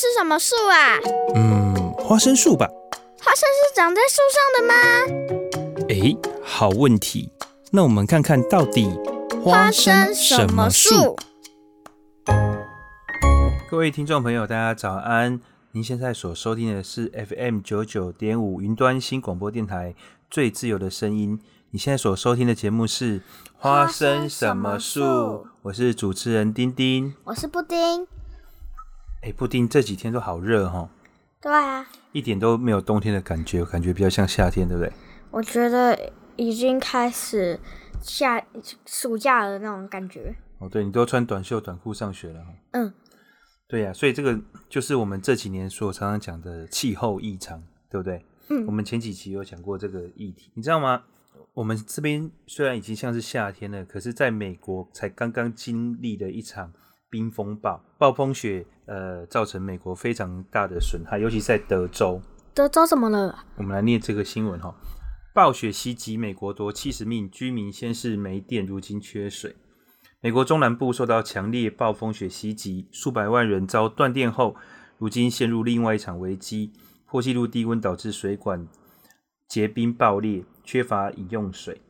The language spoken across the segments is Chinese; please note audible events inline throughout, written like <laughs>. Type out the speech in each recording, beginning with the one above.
是什么树啊？嗯，花生树吧。花生是长在树上的吗？哎，好问题。那我们看看到底花生什么树？各位听众朋友，大家早安！您现在所收听的是 FM 九九点五云端新广播电台最自由的声音。你现在所收听的节目是花生什么树？我是主持人丁丁，我是布丁。哎，布丁这几天都好热哈。对啊，一点都没有冬天的感觉，感觉比较像夏天，对不对？我觉得已经开始夏暑假的那种感觉。哦，对，你都穿短袖短裤上学了。嗯。对呀、啊，所以这个就是我们这几年所常常讲的气候异常，对不对？嗯，我们前几期有讲过这个议题，你知道吗？我们这边虽然已经像是夏天了，可是在美国才刚刚经历了一场冰风暴，暴风雪，呃，造成美国非常大的损害，尤其在德州。德州怎么了？我们来念这个新闻哈：暴雪袭击美国，夺七十命，居民先是没电，如今缺水。美国中南部受到强烈暴风雪袭击，数百万人遭断电后，如今陷入另外一场危机。破纪录低温导致水管结冰爆裂，缺乏饮用水。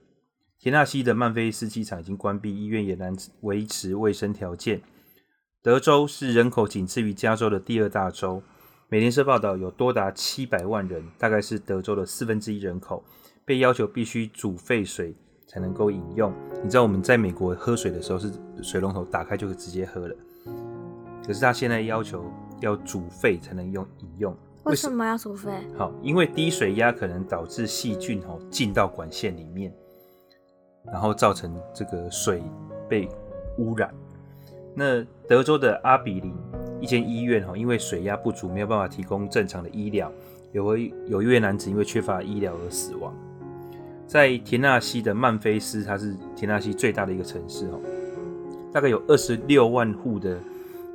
田纳西的曼菲斯机场已经关闭，医院也难维持卫生条件。德州是人口仅次于加州的第二大州。美联社报道，有多达七百万人，大概是德州的四分之一人口，被要求必须煮沸水。才能够饮用。你知道我们在美国喝水的时候是水龙头打开就可以直接喝了，可是他现在要求要煮沸才能用饮用。为什么要煮沸？好，因为低水压可能导致细菌哦进到管线里面，然后造成这个水被污染。那德州的阿比林一间医院哦，因为水压不足，没有办法提供正常的医疗，有位有一位男子因为缺乏医疗而死亡。在田纳西的曼菲斯，它是田纳西最大的一个城市哦，大概有二十六万户的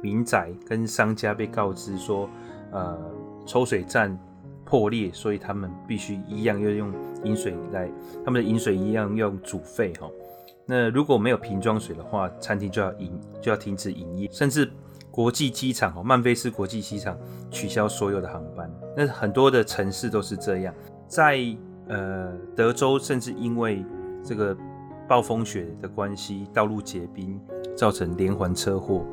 民宅跟商家被告知说，呃，抽水站破裂，所以他们必须一样要用饮水来，他们的饮水一样用煮沸哈。那如果没有瓶装水的话，餐厅就要营就要停止营业，甚至国际机场哦，曼菲斯国际机场取消所有的航班。那很多的城市都是这样，在。呃，德州甚至因为这个暴风雪的关系，道路结冰，造成连环车祸。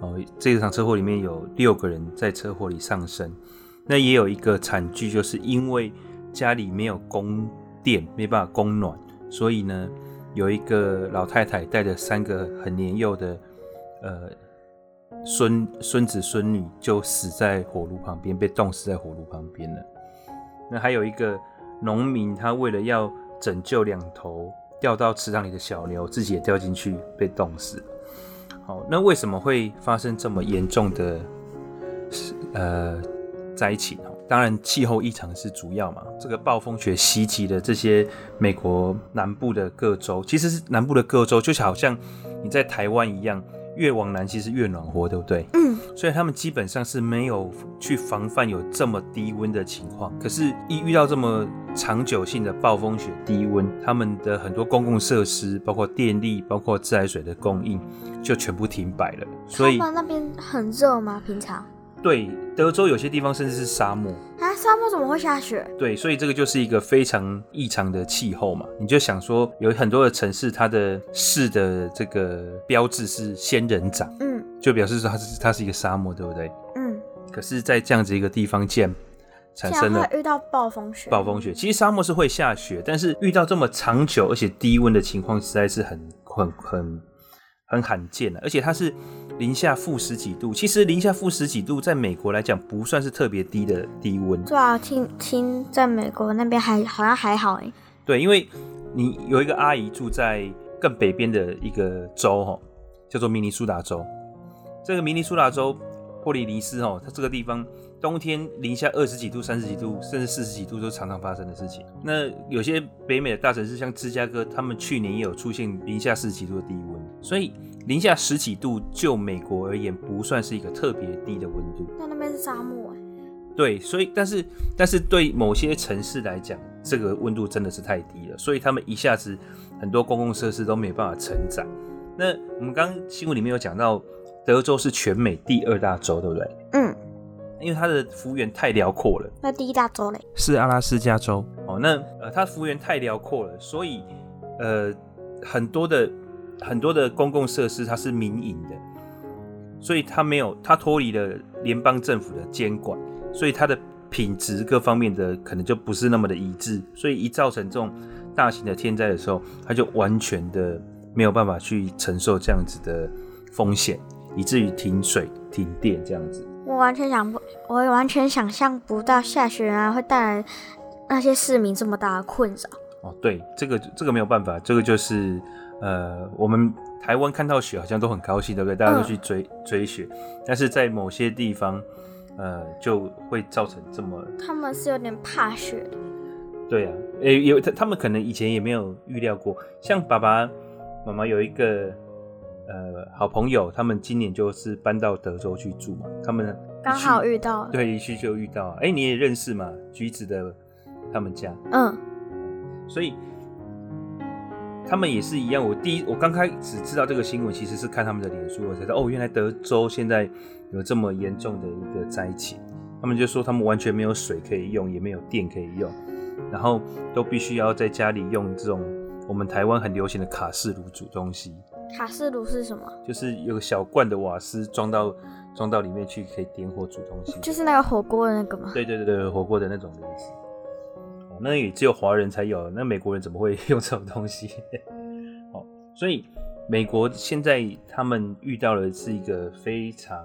哦，这场车祸里面有六个人在车祸里丧生。那也有一个惨剧，就是因为家里没有供电，没办法供暖，所以呢，有一个老太太带着三个很年幼的呃孙孙子孙女，就死在火炉旁边，被冻死在火炉旁边了。那还有一个。农民他为了要拯救两头掉到池塘里的小牛，自己也掉进去被冻死。好，那为什么会发生这么严重的呃灾情？当然气候异常是主要嘛。这个暴风雪袭击的这些美国南部的各州，其实是南部的各州，就好像你在台湾一样。越往南其实越暖和，对不对？嗯，所以他们基本上是没有去防范有这么低温的情况。可是，一遇到这么长久性的暴风雪低温，他们的很多公共设施，包括电力、包括自来水的供应，就全部停摆了。所以，那边很热吗？平常？对，德州有些地方甚至是沙漠啊！沙漠怎么会下雪？对，所以这个就是一个非常异常的气候嘛。你就想说，有很多的城市，它的市的这个标志是仙人掌，嗯，就表示说它是它是一个沙漠，对不对？嗯。可是，在这样子一个地方，竟然产生了遇到暴风雪。暴风雪，其实沙漠是会下雪，但是遇到这么长久而且低温的情况，实在是很很很很罕见的，而且它是。零下负十几度，其实零下负十几度，在美国来讲不算是特别低的低温。对啊，听听，在美国那边还好像还好哎。对，因为你有一个阿姨住在更北边的一个州，哈，叫做明尼苏达州。这个明尼苏达州波利尼斯，哈，它这个地方冬天零下二十几度、三十几度，甚至四十几度都常常发生的事情。那有些北美的大城市，像芝加哥，他们去年也有出现零下四十几度的低温，所以。零下十几度，就美国而言，不算是一个特别低的温度。那那边是沙漠。对，所以但是但是对某些城市来讲，这个温度真的是太低了，所以他们一下子很多公共设施都没办法承载。那我们刚刚新闻里面有讲到，德州是全美第二大州，对不对？嗯。因为它的幅员太辽阔了。那第一大州嘞？是阿拉斯加州。哦，那呃，它幅员太辽阔了，所以呃，很多的很多的公共设施它是民营的，所以它没有，它脱离了联邦政府的监管，所以它的品质各方面的可能就不是那么的一致，所以一造成这种大型的天灾的时候，它就完全的没有办法去承受这样子的风险，以至于停水、停电这样子。我完全想不，我完全想象不到下雪啊会带来那些市民这么大的困扰。哦，对，这个这个没有办法，这个就是呃，我们台湾看到雪好像都很高兴，对不对？大家都去追、嗯、追雪，但是在某些地方，呃，就会造成这么。他们是有点怕雪的。对啊，诶，有他他们可能以前也没有预料过，像爸爸妈妈有一个。呃，好朋友，他们今年就是搬到德州去住嘛，他们刚好遇到，对，一去就遇到，哎、欸，你也认识嘛，橘子的他们家，嗯，所以他们也是一样。我第一，我刚开始知道这个新闻，其实是看他们的脸书，我才知道哦，原来德州现在有这么严重的一个灾情。他们就说他们完全没有水可以用，也没有电可以用，然后都必须要在家里用这种我们台湾很流行的卡式炉煮东西。卡式炉是什么？就是有个小罐的瓦斯装到装到里面去，可以点火煮东西。就是那个火锅的那个吗？对对对对，火锅的那种东西。那也只有华人才有，那美国人怎么会 <laughs> 用这种东西？哦，所以美国现在他们遇到的是一个非常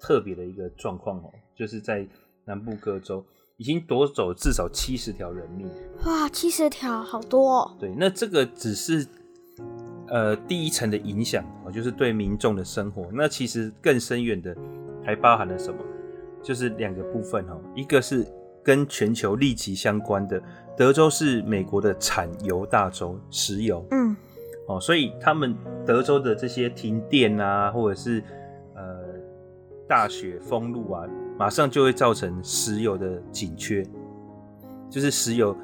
特别的一个状况哦，就是在南部各州已经夺走至少七十条人命。哇，七十条，好多哦。对，那这个只是。呃，第一层的影响哦，就是对民众的生活。那其实更深远的，还包含了什么？就是两个部分哦，一个是跟全球利息相关的，德州是美国的产油大州，石油。嗯，哦，所以他们德州的这些停电啊，或者是呃大雪封路啊，马上就会造成石油的紧缺，就是石油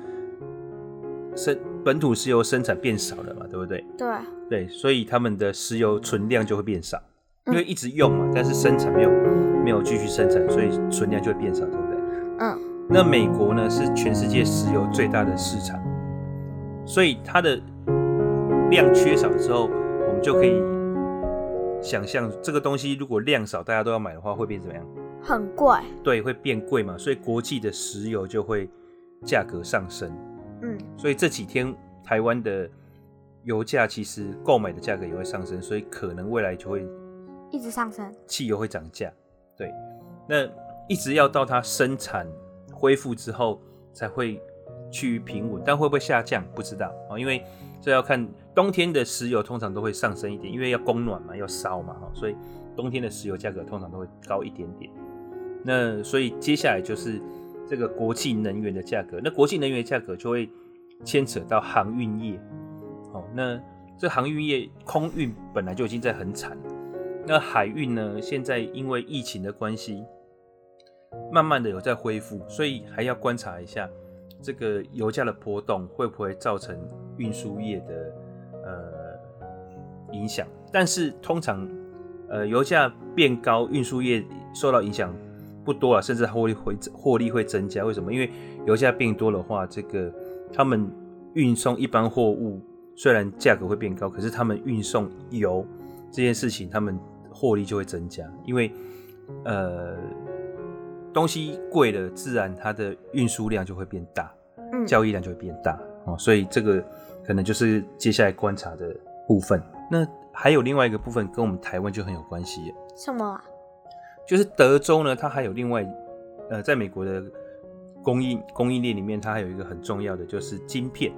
生本土石油生产变少了嘛，对不对？对。对，所以他们的石油存量就会变少，因为一直用嘛，但是生产没有没有继续生产，所以存量就会变少，对不对？嗯。那美国呢，是全世界石油最大的市场，所以它的量缺少之后，我们就可以想象这个东西如果量少，大家都要买的话，会变怎么样？很贵。对，会变贵嘛，所以国际的石油就会价格上升。嗯。所以这几天台湾的。油价其实购买的价格也会上升，所以可能未来就会一直上升。汽油会涨价，对，那一直要到它生产恢复之后才会趋于平稳，但会不会下降不知道啊，因为这要看冬天的石油通常都会上升一点，因为要供暖嘛，要烧嘛，哈，所以冬天的石油价格通常都会高一点点。那所以接下来就是这个国际能源的价格，那国际能源价格就会牵扯到航运业。那这航运业空运本来就已经在很惨，那海运呢？现在因为疫情的关系，慢慢的有在恢复，所以还要观察一下这个油价的波动会不会造成运输业的呃影响。但是通常呃油价变高，运输业受到影响不多啊，甚至获利会获利会增加。为什么？因为油价变多的话，这个他们运送一般货物。虽然价格会变高，可是他们运送油这件事情，他们获利就会增加，因为呃东西贵了，自然它的运输量就会变大，嗯，交易量就会变大哦，所以这个可能就是接下来观察的部分。那还有另外一个部分跟我们台湾就很有关系，什么啊？就是德州呢，它还有另外呃，在美国的供应供应链里面，它还有一个很重要的就是晶片。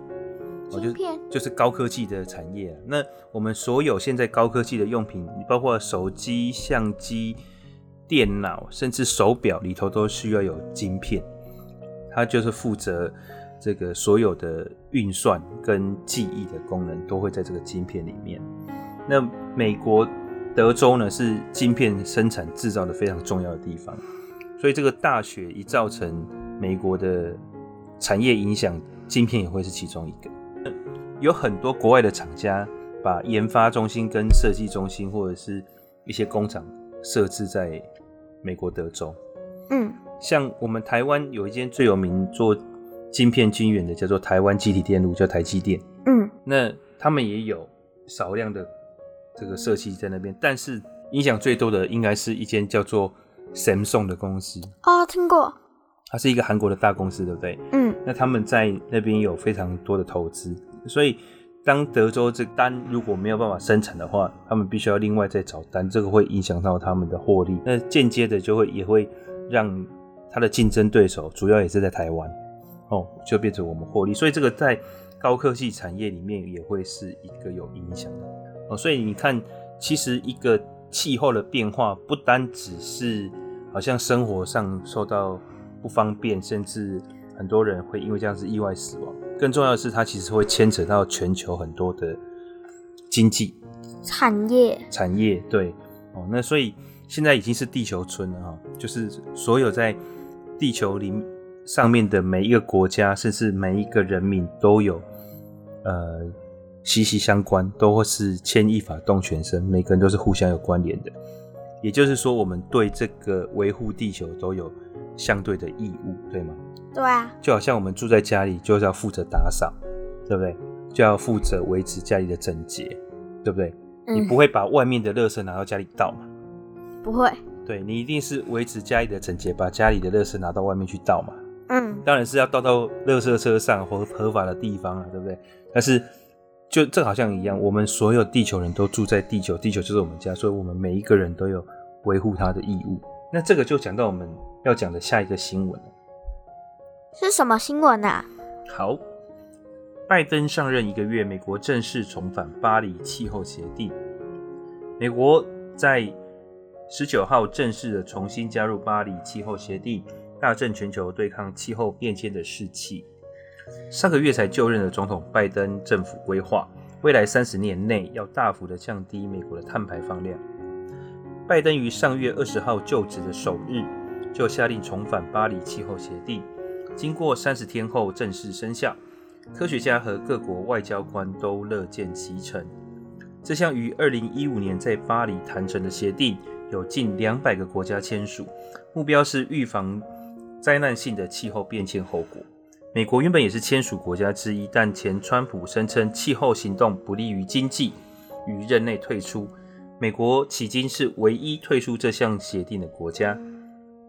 哦，就是就是高科技的产业啊。那我们所有现在高科技的用品，包括手机、相机、电脑，甚至手表里头都需要有晶片。它就是负责这个所有的运算跟记忆的功能，都会在这个晶片里面。那美国德州呢，是晶片生产制造的非常重要的地方。所以这个大雪一造成美国的产业影响，晶片也会是其中一个。有很多国外的厂家把研发中心跟设计中心或者是一些工厂设置在美国德州，嗯，像我们台湾有一间最有名做晶片晶圆的，叫做台湾积体电路，叫台积电。嗯，那他们也有少量的这个设计在那边，但是影响最多的应该是一间叫做 Samsung 的公司。哦，听过。它是一个韩国的大公司，对不对？嗯。那他们在那边有非常多的投资，所以当德州这单如果没有办法生产的话，他们必须要另外再找单，这个会影响到他们的获利。那间接的就会也会让他的竞争对手，主要也是在台湾，哦，就变成我们获利。所以这个在高科技产业里面也会是一个有影响的哦。所以你看，其实一个气候的变化，不单只是好像生活上受到不方便，甚至很多人会因为这样子意外死亡。更重要的是，它其实会牵扯到全球很多的经济产业。产业对哦，那所以现在已经是地球村了哈，就是所有在地球里上面的每一个国家，甚至每一个人民都有呃息息相关，都会是牵一发动全身，每个人都是互相有关联的。也就是说，我们对这个维护地球都有相对的义务，对吗？对啊，就好像我们住在家里，就是要负责打扫，对不对？就要负责维持家里的整洁，对不对？嗯、你不会把外面的垃圾拿到家里倒嘛？不会。对，你一定是维持家里的整洁，把家里的垃圾拿到外面去倒嘛？嗯，当然是要倒到垃圾车上或合法的地方啊，对不对？但是就这好像一样，我们所有地球人都住在地球，地球就是我们家，所以我们每一个人都有维护它的义务。那这个就讲到我们要讲的下一个新闻了。是什么新闻啊？好，拜登上任一个月，美国正式重返巴黎气候协定。美国在十九号正式的重新加入巴黎气候协定，大振全球对抗气候变迁的士气。上个月才就任的总统拜登政府规划，未来三十年内要大幅的降低美国的碳排放量。拜登于上月二十号就职的首日，就下令重返巴黎气候协定。经过三十天后正式生效，科学家和各国外交官都乐见其成。这项于二零一五年在巴黎谈成的协定，有近两百个国家签署，目标是预防灾难性的气候变迁后果。美国原本也是签署国家之一，但前川普声称气候行动不利于经济，于任内退出。美国迄今是唯一退出这项协定的国家。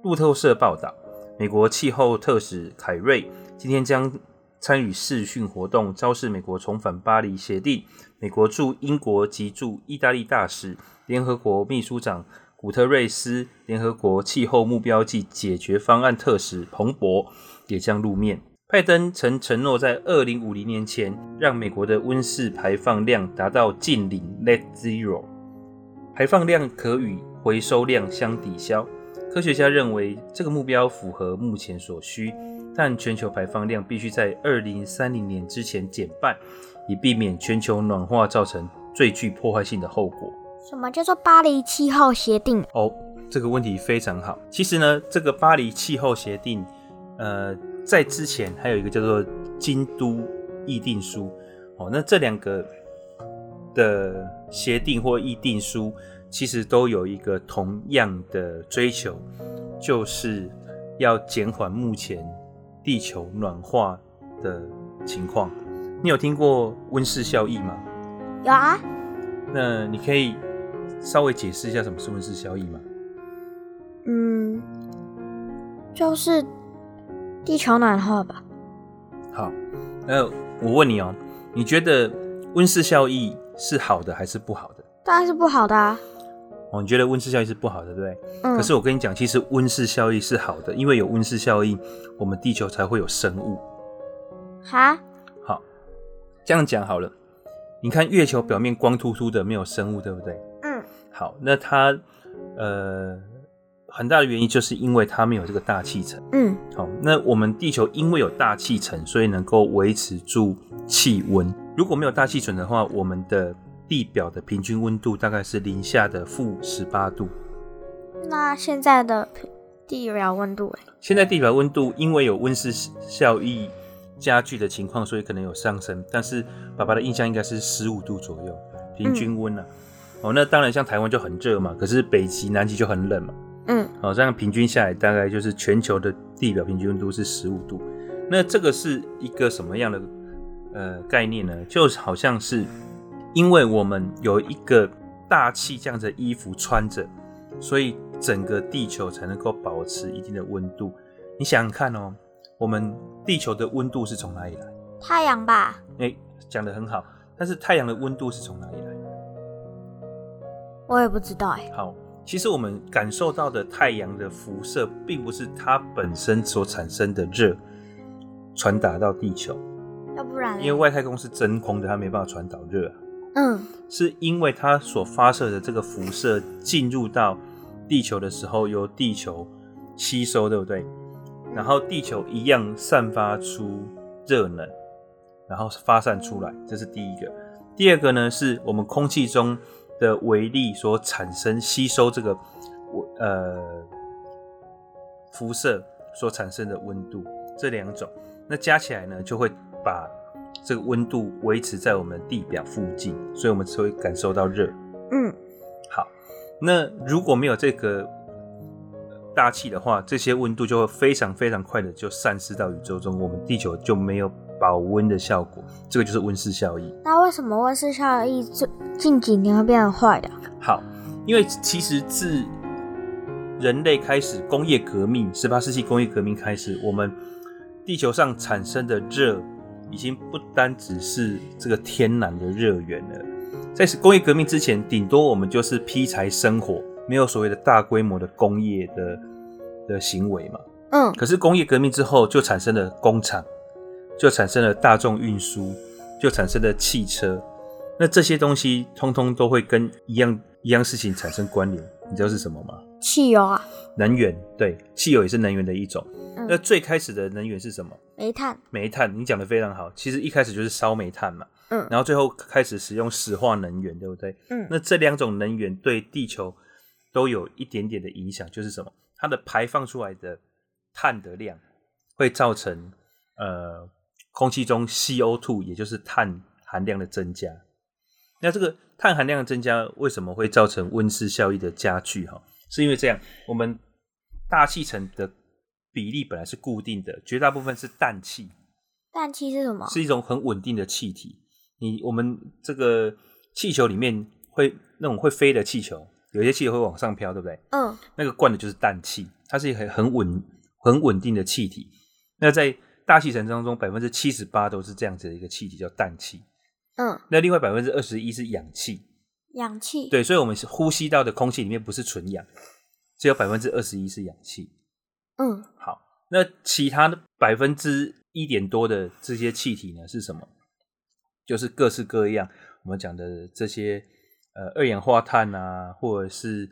路透社报道。美国气候特使凯瑞今天将参与视讯活动，昭示美国重返巴黎协定。美国驻英国及驻意大利大使、联合国秘书长古特瑞斯、联合国气候目标暨解决方案特使彭博也将露面。拜登曾承诺在二零五零年前让美国的温室排放量达到净零 （Net Zero），排放量可与回收量相抵消。科学家认为这个目标符合目前所需，但全球排放量必须在二零三零年之前减半，以避免全球暖化造成最具破坏性的后果。什么叫做巴黎气候协定？哦，这个问题非常好。其实呢，这个巴黎气候协定，呃，在之前还有一个叫做京都议定书。哦，那这两个的协定或议定书。其实都有一个同样的追求，就是要减缓目前地球暖化的情况。你有听过温室效应吗？有啊。那你可以稍微解释一下什么是温室效应吗？嗯，就是地球暖化吧。好，那我问你哦，你觉得温室效应是好的还是不好的？当然是不好的啊。哦，你觉得温室效应是不好的，对不对？嗯。可是我跟你讲，其实温室效应是好的，因为有温室效应，我们地球才会有生物。哈？好，这样讲好了。你看月球表面光秃秃的，没有生物，对不对？嗯。好，那它呃很大的原因就是因为它没有这个大气层。嗯。好，那我们地球因为有大气层，所以能够维持住气温。如果没有大气层的话，我们的地表的平均温度大概是零下的负十八度。那现在的地表温度？现在地表温度因为有温室效益加剧的情况，所以可能有上升。但是爸爸的印象应该是十五度左右，平均温啊。嗯、哦，那当然像台湾就很热嘛，可是北极、南极就很冷嘛。嗯，好，这样平均下来大概就是全球的地表平均温度是十五度。那这个是一个什么样的呃概念呢？就好像是因为我们有一个大气这样的衣服穿着，所以整个地球才能够保持一定的温度。你想想看哦，我们地球的温度是从哪里来？太阳吧。哎，讲的很好。但是太阳的温度是从哪里来？我也不知道哎。好，其实我们感受到的太阳的辐射，并不是它本身所产生的热传达到地球。要不然？因为外太空是真空的，它没办法传导热。嗯。是因为它所发射的这个辐射进入到地球的时候，由地球吸收，对不对？然后地球一样散发出热能。然后发散出来，这是第一个。第二个呢，是我们空气中的微粒所产生、吸收这个呃辐射所产生的温度，这两种，那加起来呢，就会把这个温度维持在我们地表附近，所以我们才会感受到热。嗯，好。那如果没有这个大气的话，这些温度就会非常非常快的就散失到宇宙中，我们地球就没有。保温的效果，这个就是温室效应。那为什么温室效应最近几年会变得坏的？好，因为其实自人类开始工业革命，十八世纪工业革命开始，我们地球上产生的热已经不单只是这个天然的热源了。在工业革命之前，顶多我们就是劈柴生火，没有所谓的大规模的工业的的行为嘛。嗯。可是工业革命之后，就产生了工厂。就产生了大众运输，就产生了汽车，那这些东西通通都会跟一样一样事情产生关联。你知道是什么吗？汽油啊，能源，对，汽油也是能源的一种。嗯、那最开始的能源是什么？煤炭。煤炭，你讲的非常好。其实一开始就是烧煤炭嘛，嗯，然后最后开始使用石化能源，对不对？嗯，那这两种能源对地球都有一点点的影响，就是什么？它的排放出来的碳的量会造成呃。空气中 CO2，也就是碳含量的增加。那这个碳含量的增加，为什么会造成温室效应的加剧？哈，是因为这样，我们大气层的比例本来是固定的，绝大部分是氮气。氮气是什么？是一种很稳定的气体。你我们这个气球里面会那种会飞的气球，有些气球会往上飘，对不对？嗯。那个灌的就是氮气，它是一个很很稳很稳定的气体。那在大气层当中，百分之七十八都是这样子的一个气体，叫氮气。嗯，那另外百分之二十一是氧气。氧气。对，所以我们呼吸到的空气里面不是纯氧，只有百分之二十一是氧气。嗯，好，那其他的百分之一点多的这些气体呢是什么？就是各式各样我们讲的这些呃二氧化碳啊，或者是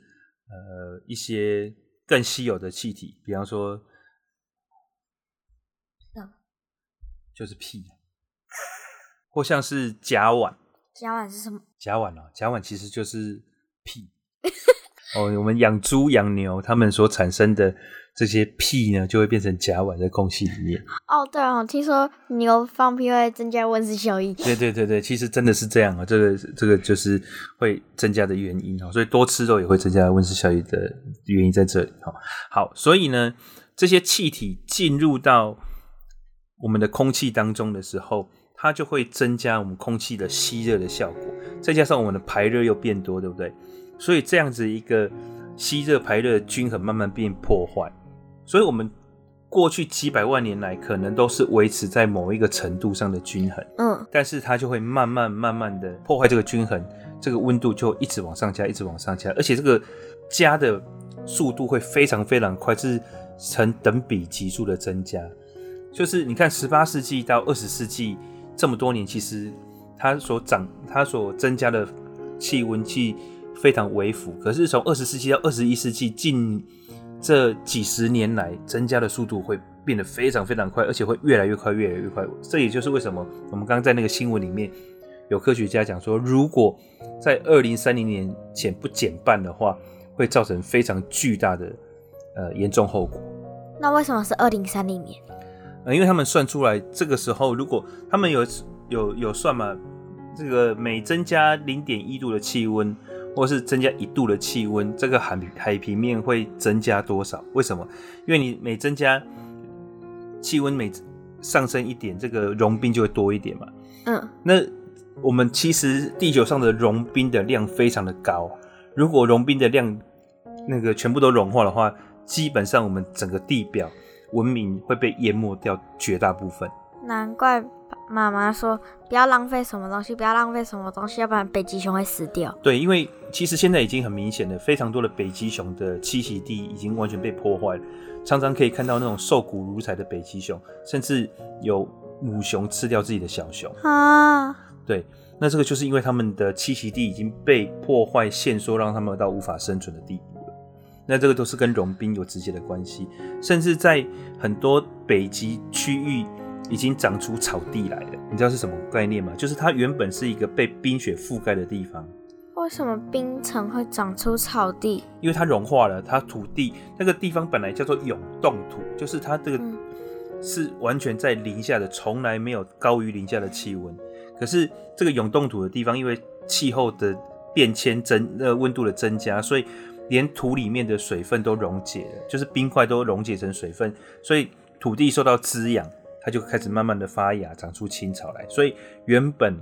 呃一些更稀有的气体，比方说。就是屁，或像是甲烷。甲烷是什么？甲烷啊，甲烷其实就是屁。<laughs> 哦，我们养猪养牛，它们所产生的这些屁呢，就会变成甲烷在空气里面。哦，对哦，听说牛放屁会增加温室效应。对对对对，其实真的是这样啊，这个这个就是会增加的原因啊，所以多吃肉也会增加温室效应的原因在这里。好，好，所以呢，这些气体进入到。我们的空气当中的时候，它就会增加我们空气的吸热的效果，再加上我们的排热又变多，对不对？所以这样子一个吸热排热的均衡慢慢变破坏，所以我们过去几百万年来可能都是维持在某一个程度上的均衡，嗯，但是它就会慢慢慢慢的破坏这个均衡，这个温度就一直往上加，一直往上加，而且这个加的速度会非常非常快，是成等比级数的增加。就是你看，十八世纪到二十世纪这么多年，其实它所涨、它所增加的气温气非常微幅。可是从二十世纪到二十一世纪，近这几十年来，增加的速度会变得非常非常快，而且会越来越快，越来越快。这也就是为什么我们刚刚在那个新闻里面有科学家讲说，如果在二零三零年前不减半的话，会造成非常巨大的呃严重后果。那为什么是二零三零年？呃因为他们算出来，这个时候如果他们有有有算嘛，这个每增加零点一度的气温，或是增加一度的气温，这个海海平面会增加多少？为什么？因为你每增加气温每上升一点，这个融冰就会多一点嘛。嗯，那我们其实地球上的融冰的量非常的高，如果融冰的量那个全部都融化的话，基本上我们整个地表文明会被淹没掉绝大部分。难怪妈妈说不要浪费什么东西，不要浪费什么东西，要不然北极熊会死掉。对，因为其实现在已经很明显了，非常多的北极熊的栖息地已经完全被破坏了，常常可以看到那种瘦骨如柴的北极熊，甚至有母熊吃掉自己的小熊啊。对，那这个就是因为他们的栖息地已经被破坏限缩，让他们到无法生存的地步了。那这个都是跟融冰有直接的关系，甚至在很多北极区域。已经长出草地来了，你知道是什么概念吗？就是它原本是一个被冰雪覆盖的地方。为什么冰层会长出草地？因为它融化了，它土地那个地方本来叫做永冻土，就是它这个是完全在零下的，从来没有高于零下的气温。可是这个永冻土的地方，因为气候的变迁增，呃温度的增加，所以连土里面的水分都溶解了，就是冰块都溶解成水分，所以土地受到滋养。它就开始慢慢的发芽，长出青草来。所以原本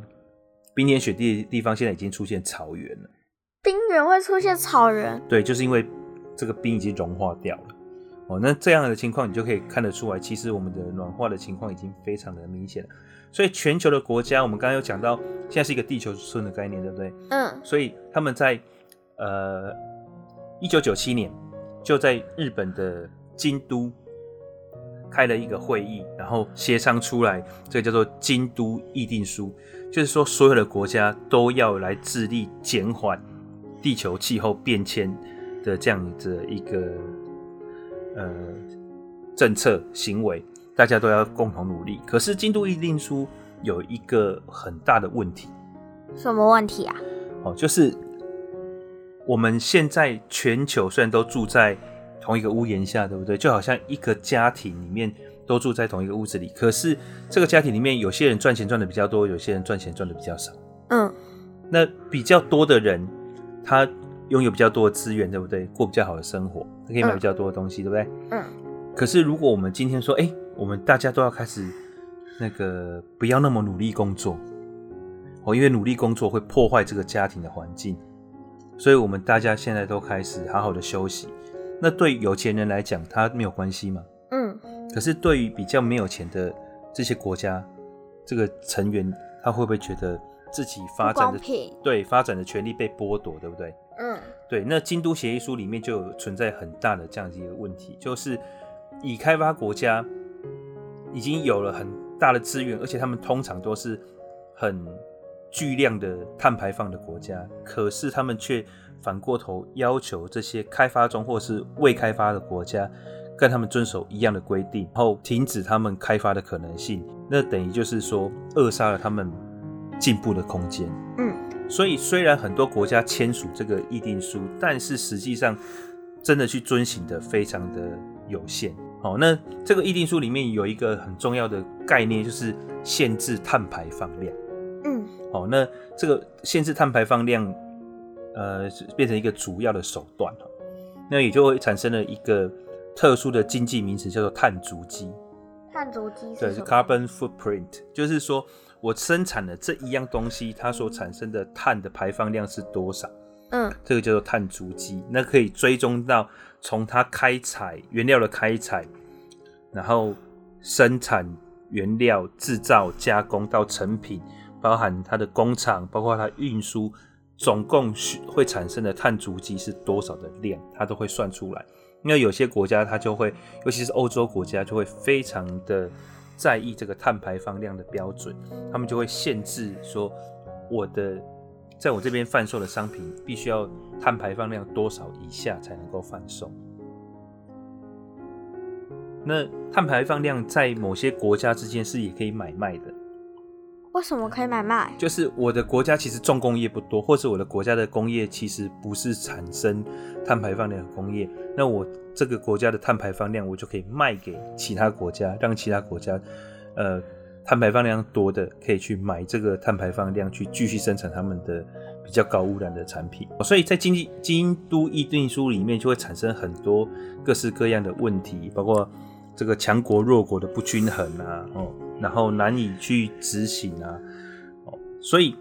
冰天雪地的地方，现在已经出现草原了。冰原会出现草原？对，就是因为这个冰已经融化掉了。哦，那这样的情况，你就可以看得出来，其实我们的暖化的情况已经非常的明显了。所以全球的国家，我们刚刚有讲到，现在是一个地球村的概念，对不对？嗯。所以他们在呃一九九七年就在日本的京都。开了一个会议，然后协商出来，这个叫做《京都议定书》，就是说所有的国家都要来致力减缓地球气候变迁的这样子一个呃政策行为，大家都要共同努力。可是《京都议定书》有一个很大的问题，什么问题啊？哦，就是我们现在全球虽然都住在。同一个屋檐下，对不对？就好像一个家庭里面都住在同一个屋子里，可是这个家庭里面有些人赚钱赚的比较多，有些人赚钱赚的比较少。嗯，那比较多的人，他拥有比较多的资源，对不对？过比较好的生活，他可以买比较多的东西，嗯、对不对？嗯。可是如果我们今天说，哎，我们大家都要开始那个不要那么努力工作，哦，因为努力工作会破坏这个家庭的环境，所以我们大家现在都开始好好的休息。那对有钱人来讲，他没有关系嘛？嗯。可是对于比较没有钱的这些国家，这个成员他会不会觉得自己发展的对发展的权利被剥夺，对不对？嗯。对，那京都协议书里面就有存在很大的这样子一个问题，就是已开发国家已经有了很大的资源，而且他们通常都是很巨量的碳排放的国家，可是他们却。反过头要求这些开发中或是未开发的国家，跟他们遵守一样的规定，然后停止他们开发的可能性，那等于就是说扼杀了他们进步的空间。嗯，所以虽然很多国家签署这个议定书，但是实际上真的去遵循的非常的有限。好，那这个议定书里面有一个很重要的概念，就是限制碳排放量。嗯，好，那这个限制碳排放量。呃，变成一个主要的手段，那也就会产生了一个特殊的经济名词，叫做碳足迹。碳足迹对，是 carbon footprint，就是说我生产的这一样东西，它所产生的碳的排放量是多少？嗯，这个叫做碳足迹，那可以追踪到从它开采原料的开采，然后生产原料、制造、加工到成品，包含它的工厂，包括它运输。总共会产生的碳足迹是多少的量，它都会算出来。因为有些国家它就会，尤其是欧洲国家就会非常的在意这个碳排放量的标准，他们就会限制说，我的在我这边贩售的商品必须要碳排放量多少以下才能够贩售。那碳排放量在某些国家之间是也可以买卖的。为什么可以买卖？就是我的国家其实重工业不多，或者我的国家的工业其实不是产生碳排放量的工业，那我这个国家的碳排放量我就可以卖给其他国家，让其他国家呃碳排放量多的可以去买这个碳排放量，去继续生产他们的比较高污染的产品。所以在经济京都议定书里面就会产生很多各式各样的问题，包括这个强国弱国的不均衡啊，哦，然后难以去执行啊，哦，所以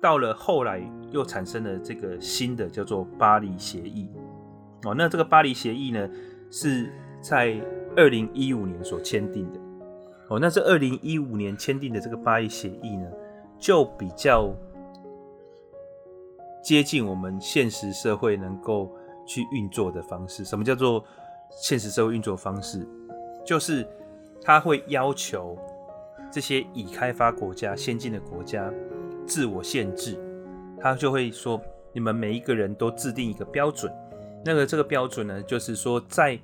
到了后来又产生了这个新的叫做巴黎协议。哦，那这个巴黎协议呢是在二零一五年所签订的。哦，那这二零一五年签订的这个巴黎协议呢，就比较接近我们现实社会能够去运作的方式。什么叫做现实社会运作方式？就是他会要求这些已开发国家、先进的国家自我限制，他就会说，你们每一个人都制定一个标准。那个这个标准呢，就是说在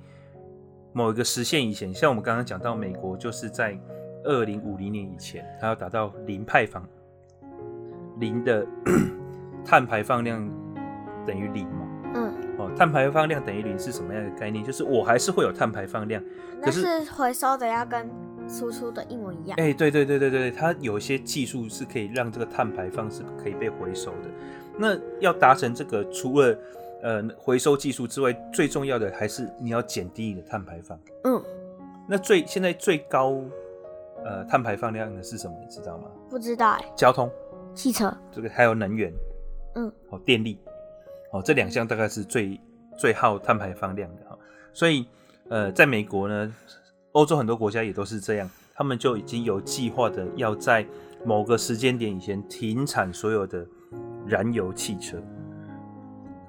某一个时限以前，像我们刚刚讲到，美国就是在二零五零年以前，它要达到零排放，零的 <clears throat> 碳排放量等于零嘛。嗯。哦，碳排放量等于零是什么样的概念？就是我还是会有碳排放量，可是回收的要跟输出的一模一样。哎，对对对对对，它有一些技术是可以让这个碳排放是可以被回收的。那要达成这个，除了呃，回收技术之外，最重要的还是你要减低你的碳排放。嗯，那最现在最高呃碳排放量的是什么？你知道吗？不知道哎。交通，汽车，这个还有能源，嗯，哦，电力，哦，这两项大概是最最耗碳排放量的哈。所以呃，在美国呢，欧洲很多国家也都是这样，他们就已经有计划的要在某个时间点以前停产所有的燃油汽车。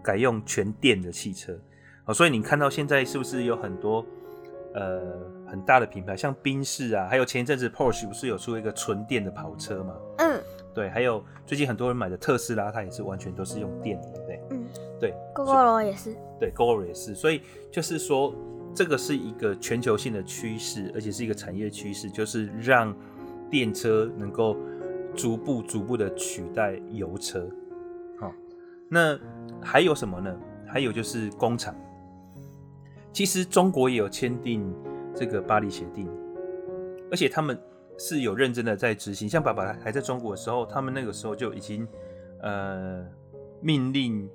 改用全电的汽车，好，所以你看到现在是不是有很多呃很大的品牌，像宾士啊，还有前一阵子 Porsche 不是有出一个纯电的跑车吗？嗯，对，还有最近很多人买的特斯拉，它也是完全都是用电的，对不对？嗯，对，Gogoro 也是，对，Gogoro 也是，所以就是说这个是一个全球性的趋势，而且是一个产业趋势，就是让电车能够逐步逐步的取代油车。好那还有什么呢？还有就是工厂。其实中国也有签订这个巴黎协定，而且他们是有认真的在执行。像爸爸还在中国的时候，他们那个时候就已经呃命令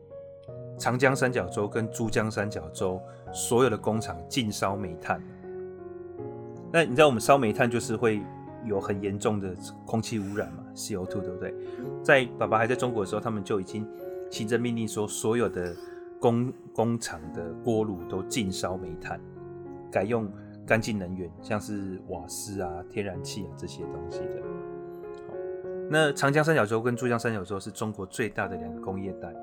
长江三角洲跟珠江三角洲所有的工厂禁烧煤炭。那你知道我们烧煤炭就是会有很严重的空气污染嘛，CO2 对不对？在爸爸还在中国的时候，他们就已经。行政命令说，所有的工工厂的锅炉都禁烧煤炭，改用干净能源，像是瓦斯啊、天然气啊这些东西的。那长江三角洲跟珠江三角洲是中国最大的两个工业带，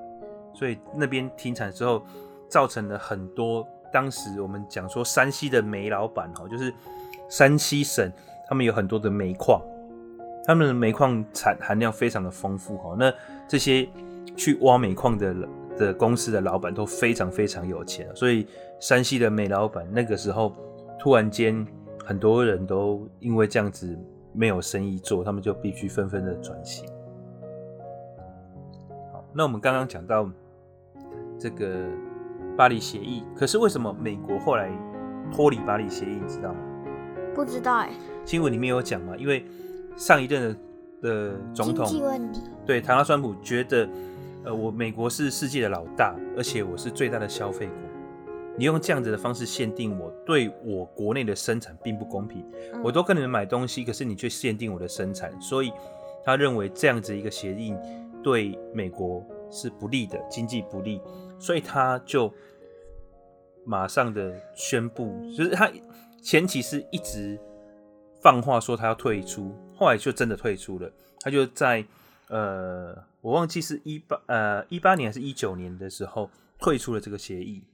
所以那边停产之后，造成了很多当时我们讲说山西的煤老板哈，就是山西省他们有很多的煤矿，他们的煤矿产含量非常的丰富哈，那这些。去挖煤矿的的公司的老板都非常非常有钱，所以山西的煤老板那个时候突然间很多人都因为这样子没有生意做，他们就必须纷纷的转型。好，那我们刚刚讲到这个巴黎协议，可是为什么美国后来脱离巴黎协议，你知道吗？不知道哎。新闻里面有讲嘛，因为上一任的的总统对，唐纳川普觉得。呃，我美国是世界的老大，而且我是最大的消费国。你用这样子的方式限定我，对我国内的生产并不公平。嗯。我都跟你们买东西，可是你却限定我的生产，所以他认为这样子一个协议对美国是不利的，经济不利，所以他就马上的宣布，就是他前期是一直放话说他要退出，后来就真的退出了。他就在呃。我忘记是一八呃一八年还是一九年的时候退出了这个协议，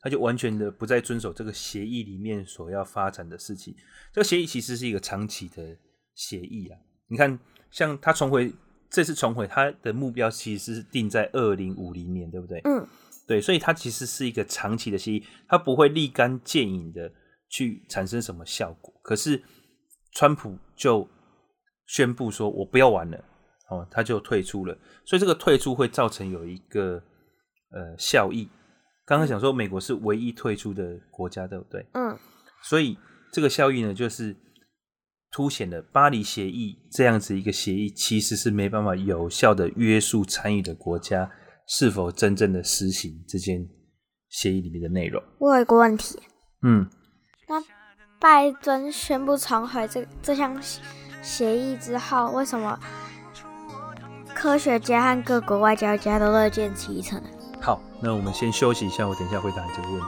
他就完全的不再遵守这个协议里面所要发展的事情。这个协议其实是一个长期的协议啊，你看，像他重回这次重回，他的目标其实是定在二零五零年，对不对？嗯，对，所以它其实是一个长期的协议，它不会立竿见影的去产生什么效果。可是川普就宣布说：“我不要玩了。”哦，他就退出了，所以这个退出会造成有一个呃效益。刚刚讲说美国是唯一退出的国家，对不对？嗯。所以这个效益呢，就是凸显了巴黎协议这样子一个协议，其实是没办法有效的约束参与的国家是否真正的实行这件协议里面的内容。我有一个问题，嗯，那拜登宣布重回这这项协议之后，为什么科学家和各国外交家都乐见其成？好，那我们先休息一下，我等一下回答你这个问题。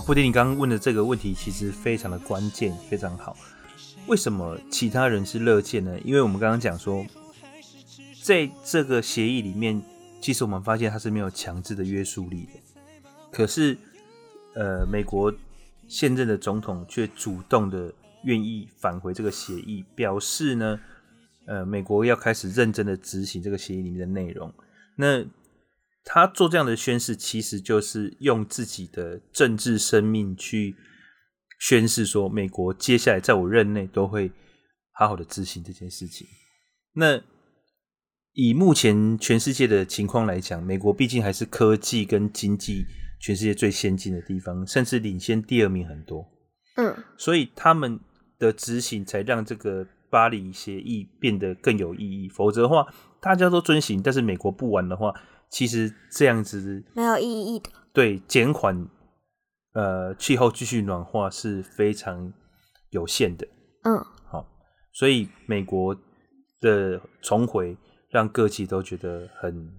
布丁，你刚刚问的这个问题其实非常的关键，非常好。为什么其他人是乐见呢？因为我们刚刚讲说，在这个协议里面，其实我们发现它是没有强制的约束力的。可是，呃，美国现任的总统却主动的愿意返回这个协议，表示呢，呃，美国要开始认真的执行这个协议里面的内容。那他做这样的宣誓，其实就是用自己的政治生命去宣誓，说美国接下来在我任内都会好好的执行这件事情。那以目前全世界的情况来讲，美国毕竟还是科技跟经济全世界最先进的地方，甚至领先第二名很多。嗯，所以他们的执行才让这个巴黎协议变得更有意义。否则的话，大家都遵行，但是美国不玩的话。其实这样子没有意义的。对，减缓呃气候继续暖化是非常有限的。嗯，好，所以美国的重回让各界都觉得很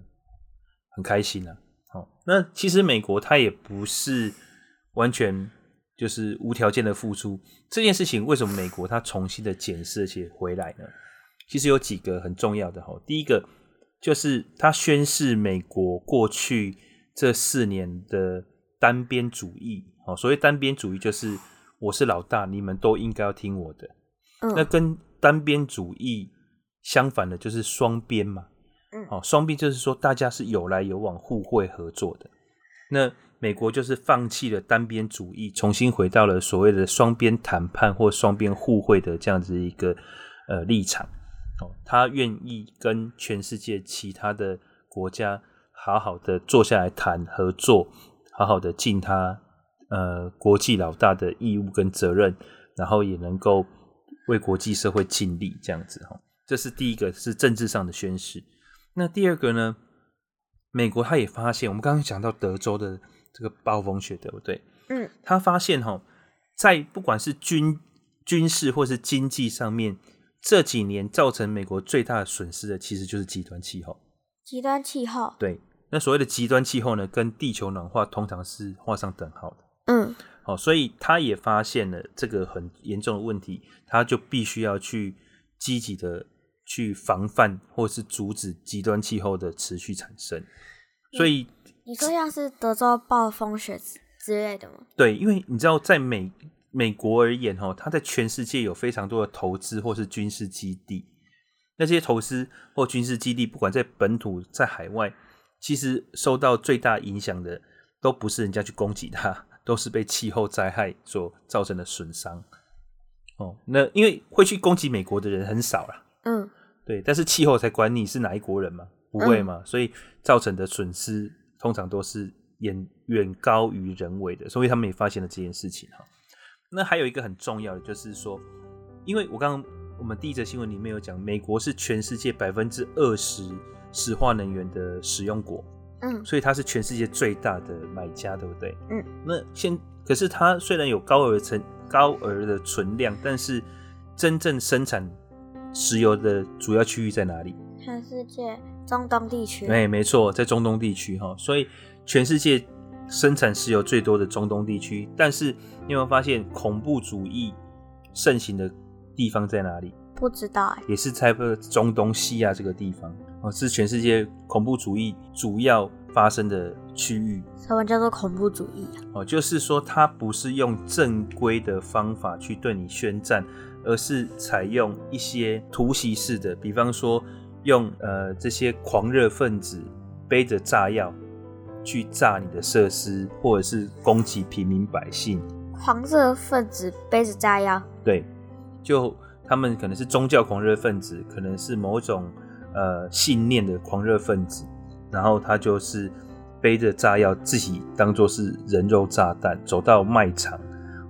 很开心啊。好，那其实美国它也不是完全就是无条件的付出这件事情。为什么美国它重新的检视而且回来呢？其实有几个很重要的哈。第一个就是他宣示美国过去这四年的单边主义。哦，所谓单边主义就是我是老大，你们都应该要听我的。嗯。那跟单边主义相反的就是双边嘛。哦，双边就是说，大家是有来有往、互惠合作的。那美国就是放弃了单边主义，重新回到了所谓的双边谈判或双边互惠的这样子一个呃立场。哦，他愿意跟全世界其他的国家好好的坐下来谈合作，好好的尽他呃国际老大的义务跟责任，然后也能够为国际社会尽力这样子。哈，这是第一个，是政治上的宣誓。那第二个呢？美国他也发现，我们刚刚讲到德州的这个暴风雪，对不对？嗯，他发现哈，在不管是军军事或是经济上面，这几年造成美国最大的损失的，其实就是极端气候。极端气候，对。那所谓的极端气候呢，跟地球暖化通常是画上等号的。嗯，好，所以他也发现了这个很严重的问题，他就必须要去积极的。去防范或是阻止极端气候的持续产生，所以你说像是德州暴风雪之类的吗？对，因为你知道，在美美国而言，哈，它在全世界有非常多的投资或是军事基地。那些投资或军事基地，不管在本土在海外，其实受到最大影响的，都不是人家去攻击它，<laughs> 都是被气候灾害所造成的损伤。哦，那因为会去攻击美国的人很少啦。嗯，对，但是气候才管你是哪一国人嘛，不会嘛，嗯、所以造成的损失通常都是远远高于人为的，所以他们也发现了这件事情哈。那还有一个很重要的就是说，因为我刚刚我们第一则新闻里面有讲，美国是全世界百分之二十石化能源的使用国，嗯，所以它是全世界最大的买家，对不对？嗯，那现可是它虽然有高额存高额的存量，但是真正生产石油的主要区域在哪里？全世界中东地区。对，没错，在中东地区哈，所以全世界生产石油最多的中东地区。但是你有没有发现恐怖主义盛行的地方在哪里？不知道哎，也是在中东西亚这个地方哦，是全世界恐怖主义主要发生的区域。什么叫做恐怖主义啊？哦，就是说它不是用正规的方法去对你宣战。而是采用一些突袭式的，比方说用呃这些狂热分子背着炸药去炸你的设施，或者是攻击平民百姓。狂热分子背着炸药？对，就他们可能是宗教狂热分子，可能是某种呃信念的狂热分子，然后他就是背着炸药，自己当做是人肉炸弹，走到卖场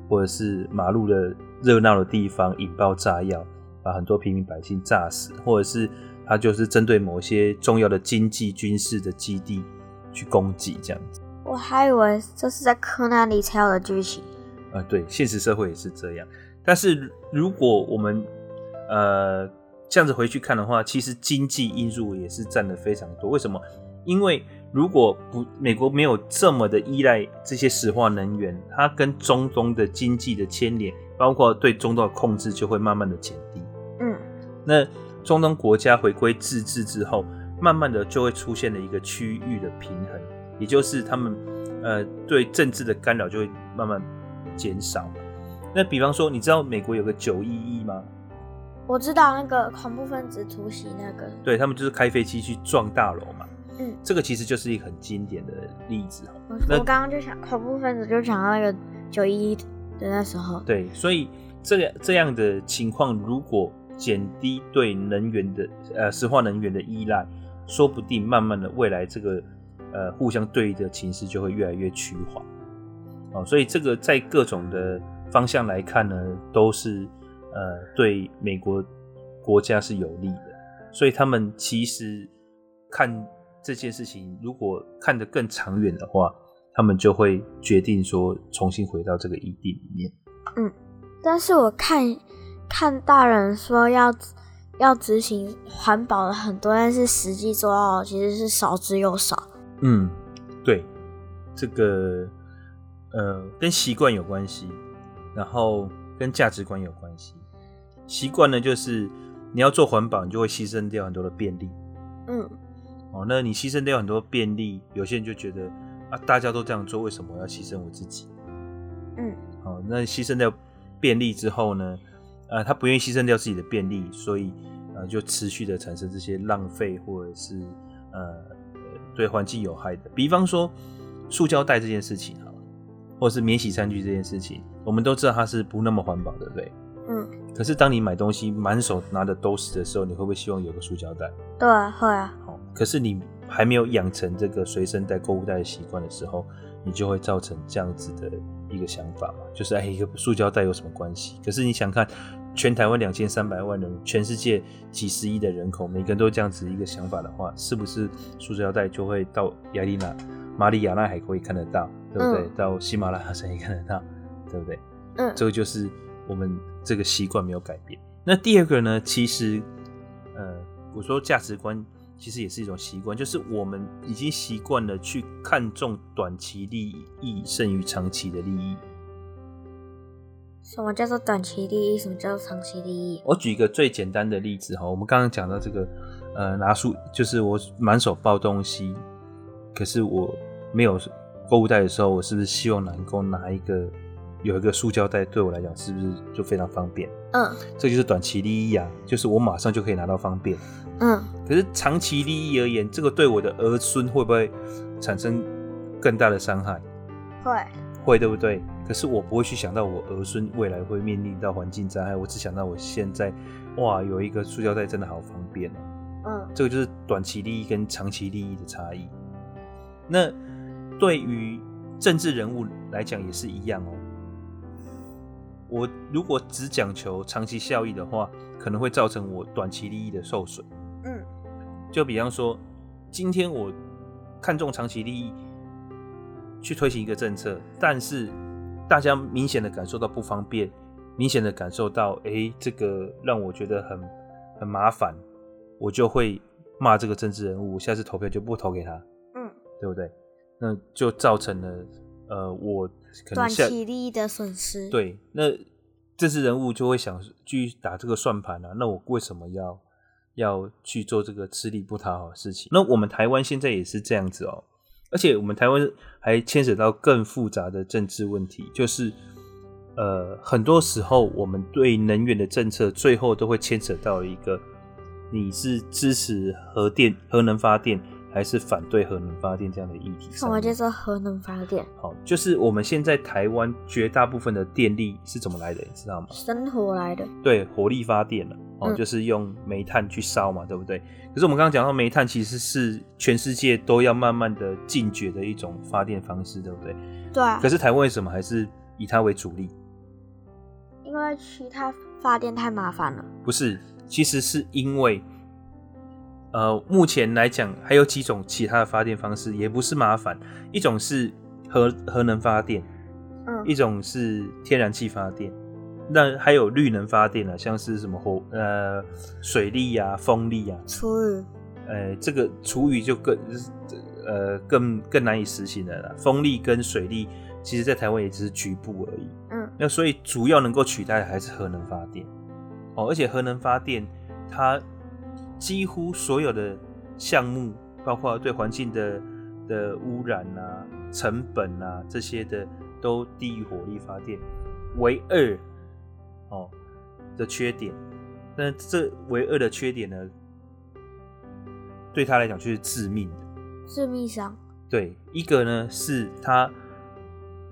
或者是马路的。热闹的地方引爆炸药，把很多平民百姓炸死，或者是他就是针对某些重要的经济、军事的基地去攻击这样子。我还以为这是在柯南里才有的剧情。啊、呃，对，现实社会也是这样。但是如果我们呃这样子回去看的话，其实经济因素也是占的非常多。为什么？因为如果不美国没有这么的依赖这些石化能源，它跟中东的经济的牵连。包括对中东的控制就会慢慢的减低，嗯，那中东国家回归自治之后，慢慢的就会出现了一个区域的平衡，也就是他们呃对政治的干扰就会慢慢减少。那比方说，你知道美国有个九一一吗？我知道那个恐怖分子突袭那个，对，他们就是开飞机去撞大楼嘛，嗯，这个其实就是一个很经典的例子。我刚刚就想恐怖分子就想到那个九一一的。那时候，对，所以这样这样的情况，如果减低对能源的呃石化能源的依赖，说不定慢慢的未来这个呃互相对立的情势就会越来越趋缓。哦，所以这个在各种的方向来看呢，都是呃对美国国家是有利的。所以他们其实看这件事情，如果看得更长远的话。他们就会决定说重新回到这个异地里面。嗯，但是我看看大人说要要执行环保的很多，但是实际做到其实是少之又少。嗯，对，这个呃跟习惯有关系，然后跟价值观有关系。习惯呢，就是你要做环保，你就会牺牲掉很多的便利。嗯，哦，那你牺牲掉很多便利，有些人就觉得啊，大家都这样做，为什么我要牺牲我自己？嗯，好，那牺牲掉便利之后呢，呃，他不愿意牺牲掉自己的便利，所以呃，就持续的产生这些浪费或者是呃对环境有害的，比方说塑胶袋这件事情，哈，或者是免洗餐具这件事情，我们都知道它是不那么环保，对不对？嗯。可是当你买东西满手拿的都是的时候，你会不会希望有个塑胶袋？对啊，会啊。好，可是你还没有养成这个随身带购物袋的习惯的时候，你就会造成这样子的一个想法嘛，就是哎，一个塑胶袋有什么关系？可是你想看，全台湾两千三百万人，全世界几十亿的人口，每个人都这样子一个想法的话，是不是塑胶袋就会到亚利纳、马里亚纳海沟也看得到，对不对？嗯、到喜马拉雅山也看得到，对不对？嗯，这个就是。我们这个习惯没有改变。那第二个呢？其实，呃，我说价值观其实也是一种习惯，就是我们已经习惯了去看重短期利益胜于长期的利益。什么叫做短期利益？什么叫做长期利益？我举一个最简单的例子哈，我们刚刚讲到这个，呃，拿书就是我满手包东西，可是我没有购物袋的时候，我是不是希望能够拿一个？有一个塑胶袋对我来讲是不是就非常方便？嗯，这就是短期利益啊，就是我马上就可以拿到方便。嗯，可是长期利益而言，这个对我的儿孙会不会产生更大的伤害？会，会对不对？可是我不会去想到我儿孙未来会面临到环境灾害，我只想到我现在，哇，有一个塑胶袋真的好方便哦。嗯，这个就是短期利益跟长期利益的差异。那对于政治人物来讲也是一样哦。我如果只讲求长期效益的话，可能会造成我短期利益的受损。嗯，就比方说，今天我看重长期利益去推行一个政策，但是大家明显的感受到不方便，明显的感受到，哎、欸，这个让我觉得很很麻烦，我就会骂这个政治人物，下次投票就不投给他。嗯，对不对？那就造成了。呃，我可能短期利益的损失。对，那政治人物就会想去打这个算盘啊。那我为什么要要去做这个吃力不讨好的事情？那我们台湾现在也是这样子哦，而且我们台湾还牵扯到更复杂的政治问题，就是呃，很多时候我们对能源的政策最后都会牵扯到一个，你是支持核电、核能发电。还是反对核能发电这样的议题。什么叫做核能发电？好，就是我们现在台湾绝大部分的电力是怎么来的，你知道吗？生火来的。对，火力发电了，哦、嗯，就是用煤炭去烧嘛，对不对？可是我们刚刚讲到，煤炭其实是全世界都要慢慢的禁绝的一种发电方式，对不对？对。可是台湾为什么还是以它为主力？因为其他发电太麻烦了。不是，其实是因为。呃，目前来讲还有几种其他的发电方式，也不是麻烦。一种是核核能发电，嗯，一种是天然气发电，那还有绿能发电啊，像是什么火呃水力啊、风力啊。厨余，呃，这个厨余就更呃更更难以实行了啦。风力跟水力，其实在台湾也只是局部而已。嗯，那所以主要能够取代的还是核能发电。哦，而且核能发电它。几乎所有的项目，包括对环境的的污染啊、成本啊这些的，都低于火力发电。唯二哦的缺点，那这唯二的缺点呢，对他来讲就是致命的。致命伤。对，一个呢是它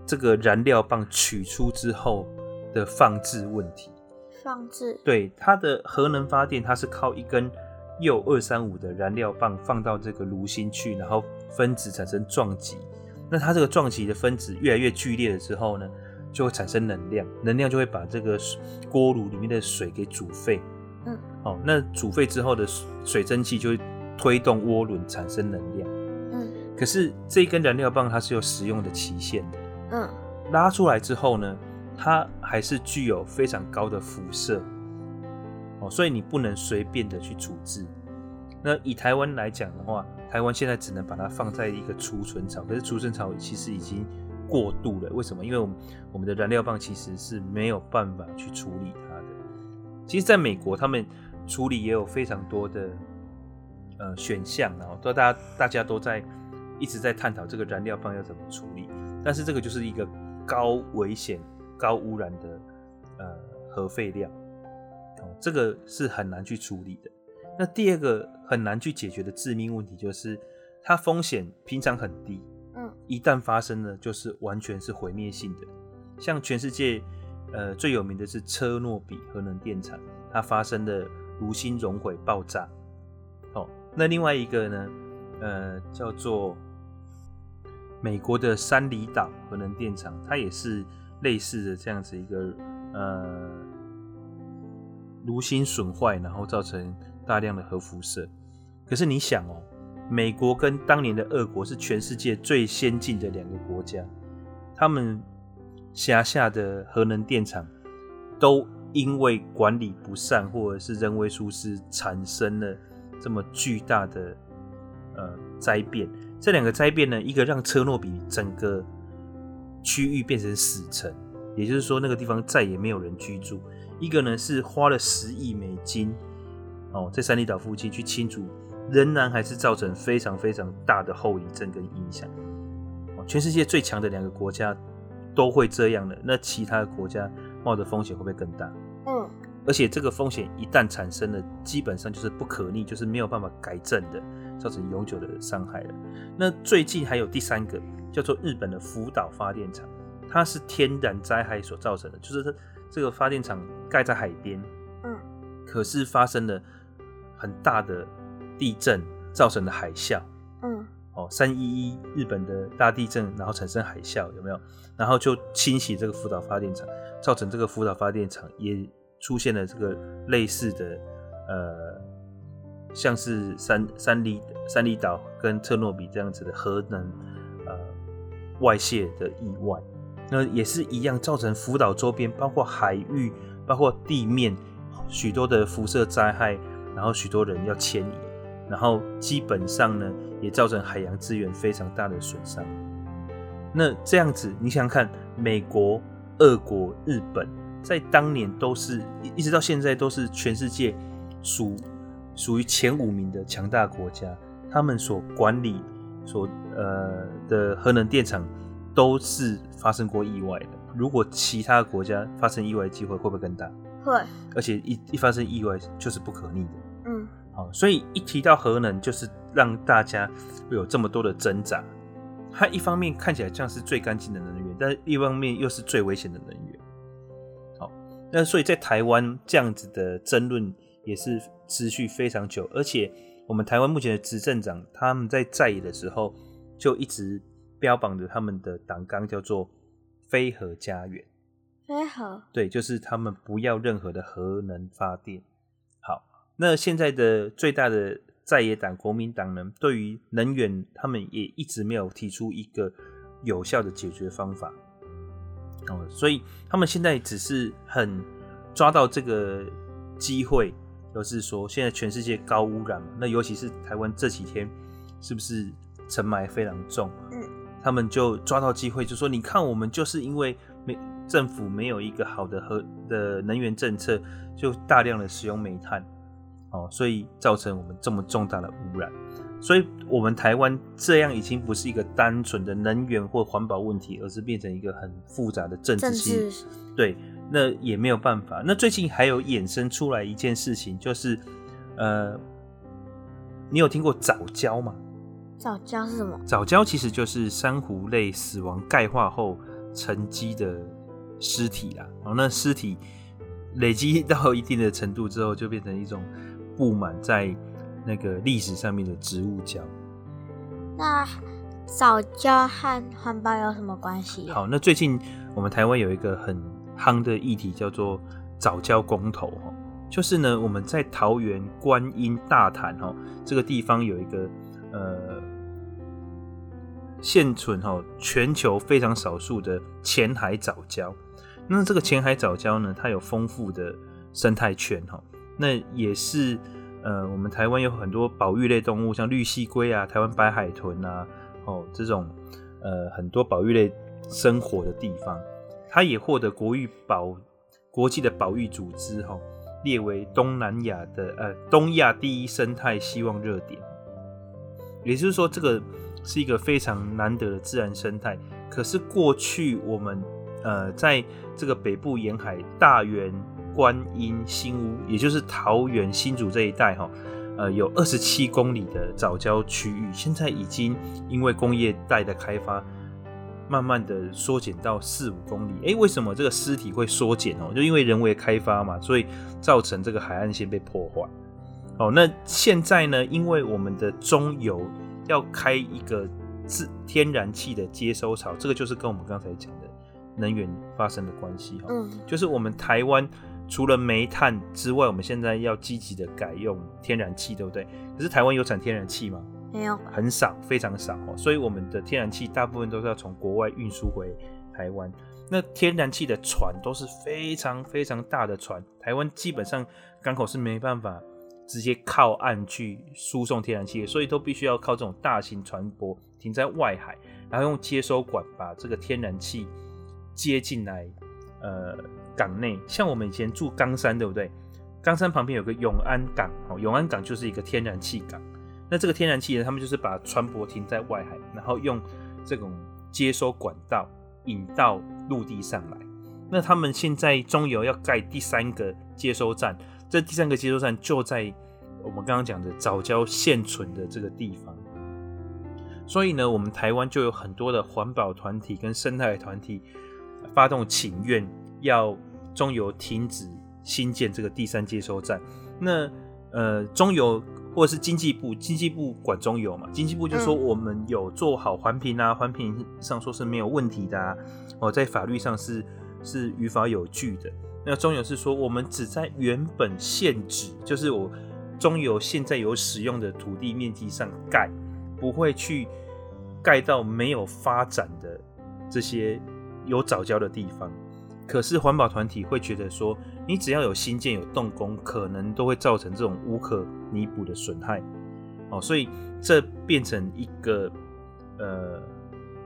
这个燃料棒取出之后的放置问题。放置。对，它的核能发电，它是靠一根。铀二三五的燃料棒放到这个炉心去，然后分子产生撞击。那它这个撞击的分子越来越剧烈了之后呢，就会产生能量，能量就会把这个锅炉里面的水给煮沸。嗯，哦，那煮沸之后的水蒸气就会推动涡轮产生能量。嗯，可是这一根燃料棒它是有使用的期限的。嗯，拉出来之后呢，它还是具有非常高的辐射。哦，所以你不能随便的去处置。那以台湾来讲的话，台湾现在只能把它放在一个储存槽，可是储存槽其实已经过度了。为什么？因为我们我们的燃料棒其实是没有办法去处理它的。其实，在美国，他们处理也有非常多的呃选项，然后都大家大家都在一直在探讨这个燃料棒要怎么处理。但是这个就是一个高危险、高污染的呃核废料，哦，这个是很难去处理的。那第二个很难去解决的致命问题就是，它风险平常很低，嗯，一旦发生了，就是完全是毁灭性的。像全世界呃最有名的是车诺比核能电厂，它发生的炉心熔毁爆炸。哦，那另外一个呢，呃，叫做美国的三里岛核能电厂，它也是类似的这样子一个呃炉心损坏，然后造成。大量的核辐射，可是你想哦，美国跟当年的俄国是全世界最先进的两个国家，他们辖下的核能电厂都因为管理不善或者是人为疏失，产生了这么巨大的呃灾变。这两个灾变呢，一个让车诺比整个区域变成死城，也就是说那个地方再也没有人居住；一个呢是花了十亿美金。哦，在三里岛附近去清除，仍然还是造成非常非常大的后遗症跟影响。哦，全世界最强的两个国家都会这样的，那其他的国家冒的风险会不会更大？嗯，而且这个风险一旦产生了，基本上就是不可逆，就是没有办法改正的，造成永久的伤害了。那最近还有第三个叫做日本的福岛发电厂，它是天然灾害所造成的，就是它这个发电厂盖在海边，嗯，可是发生了。很大的地震造成的海啸，嗯，哦，三一一日本的大地震，然后产生海啸，有没有？然后就清洗这个福岛发电厂，造成这个福岛发电厂也出现了这个类似的，呃，像是三三里三里岛跟车诺比这样子的核能呃外泄的意外，那也是一样造成福岛周边包括海域、包括地面许多的辐射灾害。然后许多人要迁移，然后基本上呢，也造成海洋资源非常大的损伤。那这样子，你想想看，美国、俄国、日本，在当年都是一直到现在都是全世界属属于前五名的强大国家，他们所管理所呃的核能电厂都是发生过意外的。如果其他国家发生意外的机会会不会更大？会，而且一一发生意外就是不可逆的。嗯，好，所以一提到核能，就是让大家会有这么多的挣扎。它一方面看起来像是最干净的能源，但是一方面又是最危险的能源。好，那所以在台湾这样子的争论也是持续非常久，而且我们台湾目前的执政长他们在在野的时候就一直标榜着他们的党纲叫做“非核家园”。非核对，就是他们不要任何的核能发电。好，那现在的最大的在野党国民党呢，对于能源，他们也一直没有提出一个有效的解决方法。哦，所以他们现在只是很抓到这个机会，就是说现在全世界高污染，那尤其是台湾这几天是不是尘霾非常重？嗯，他们就抓到机会，就说你看，我们就是因为没。政府没有一个好的核的能源政策，就大量的使用煤炭，哦，所以造成我们这么重大的污染。所以，我们台湾这样已经不是一个单纯的能源或环保问题，而是变成一个很复杂的政治。对，那也没有办法。那最近还有衍生出来一件事情，就是，呃，你有听过早教吗？藻礁是什么？藻礁其实就是珊瑚类死亡钙化后沉积的。尸体啦，然后那尸体累积到一定的程度之后，就变成一种布满在那个历史上面的植物礁。那藻礁和环保有什么关系？好，那最近我们台湾有一个很夯的议题，叫做藻礁公投哈，就是呢，我们在桃园观音大潭哈这个地方有一个呃。现存哈全球非常少数的浅海藻礁，那这个浅海藻礁呢，它有丰富的生态圈哈。那也是呃，我们台湾有很多保育类动物，像绿蠵龟啊、台湾白海豚啊，哦，这种呃很多保育类生活的地方，它也获得国育保国际的保育组织哈、列为东南亚的呃东亚第一生态希望热点。也就是说，这个是一个非常难得的自然生态。可是过去我们呃在这个北部沿海大园。观音新屋，也就是桃园新竹这一带，哈，呃，有二十七公里的藻礁区域，现在已经因为工业带的开发，慢慢的缩减到四五公里。诶，为什么这个尸体会缩减哦？就因为人为开发嘛，所以造成这个海岸线被破坏。哦，那现在呢，因为我们的中油要开一个自天然气的接收槽，这个就是跟我们刚才讲的能源发生的关系哈。嗯，就是我们台湾。除了煤炭之外，我们现在要积极的改用天然气，对不对？可是台湾有产天然气吗？没有，很少，非常少哦。所以我们的天然气大部分都是要从国外运输回台湾。那天然气的船都是非常非常大的船，台湾基本上港口是没办法直接靠岸去输送天然气，所以都必须要靠这种大型船舶停在外海，然后用接收管把这个天然气接进来，呃。港内像我们以前住冈山，对不对？冈山旁边有个永安港，哦，永安港就是一个天然气港。那这个天然气呢，他们就是把船舶停在外海，然后用这种接收管道引到陆地上来。那他们现在中油要盖第三个接收站，这第三个接收站就在我们刚刚讲的早交现存的这个地方。所以呢，我们台湾就有很多的环保团体跟生态团体发动请愿，要中油停止新建这个第三接收站，那呃，中油或者是经济部，经济部管中油嘛，经济部就说我们有做好环评啊，环评上说是没有问题的啊，哦，在法律上是是于法有据的。那中油是说我们只在原本现址，就是我中油现在有使用的土地面积上盖，不会去盖到没有发展的这些有藻礁的地方。可是环保团体会觉得说，你只要有新建有动工，可能都会造成这种无可弥补的损害，哦，所以这变成一个呃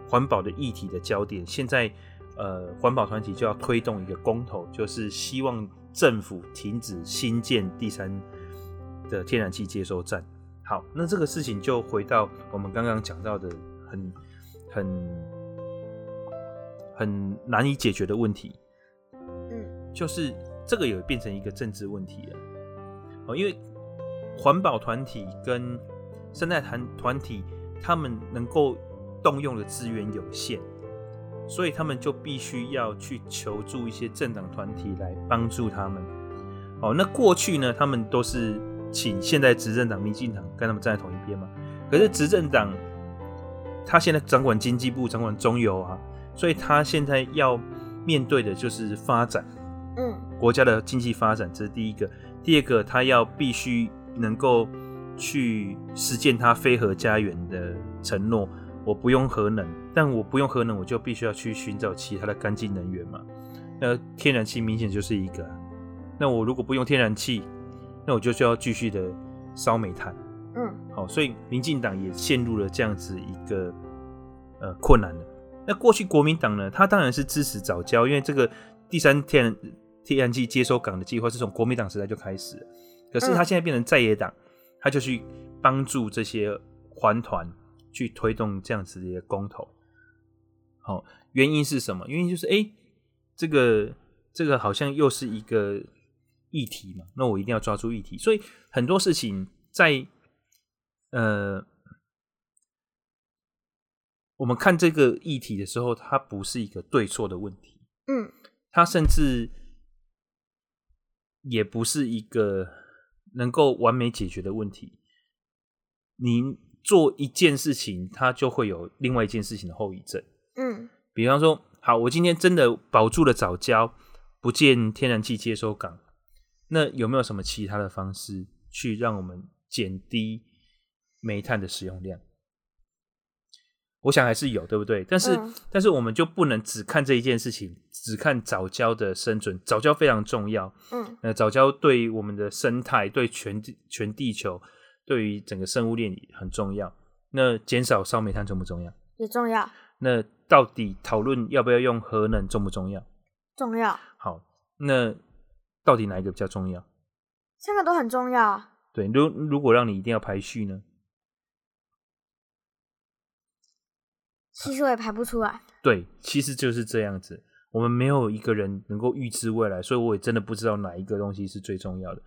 环保的议题的焦点。现在呃环保团体就要推动一个公投，就是希望政府停止新建第三的天然气接收站。好，那这个事情就回到我们刚刚讲到的很很很难以解决的问题。嗯就是这个也变成一个政治问题了，哦，因为环保团体跟生态团团体，他们能够动用的资源有限，所以他们就必须要去求助一些政党团体来帮助他们。哦，那过去呢，他们都是请现在执政党民进党跟他们站在同一边嘛。可是执政党他现在掌管经济部，掌管中油啊，所以他现在要面对的就是发展。嗯，国家的经济发展，这是第一个。第二个，他要必须能够去实践他非核家园的承诺。我不用核能，但我不用核能，我就必须要去寻找其他的干净能源嘛。那天然气明显就是一个。那我如果不用天然气，那我就需要继续的烧煤炭。嗯，好，所以民进党也陷入了这样子一个呃困难的。那过去国民党呢，他当然是支持早教，因为这个第三天然。天然气接收港的计划是从国民党时代就开始了，可是他现在变成在野党，他就去帮助这些环团去推动这样子的一个公投。好，原因是什么？原因就是，哎，这个这个好像又是一个议题嘛，那我一定要抓住议题。所以很多事情在呃，我们看这个议题的时候，它不是一个对错的问题，嗯，它甚至。也不是一个能够完美解决的问题。你做一件事情，它就会有另外一件事情的后遗症。嗯，比方说，好，我今天真的保住了早交，不见天然气接收港，那有没有什么其他的方式去让我们减低煤炭的使用量？我想还是有，对不对？但是，嗯、但是我们就不能只看这一件事情，只看早交的生存。早交非常重要，嗯，呃，藻礁对我们的生态，对全全地球，对于整个生物链很重要。那减少烧煤炭重不重要？也重要。那到底讨论要不要用核能重不重要？重要。好，那到底哪一个比较重要？三个都很重要。对，如如果让你一定要排序呢？其实我也排不出来。对，其实就是这样子。我们没有一个人能够预知未来，所以我也真的不知道哪一个东西是最重要的。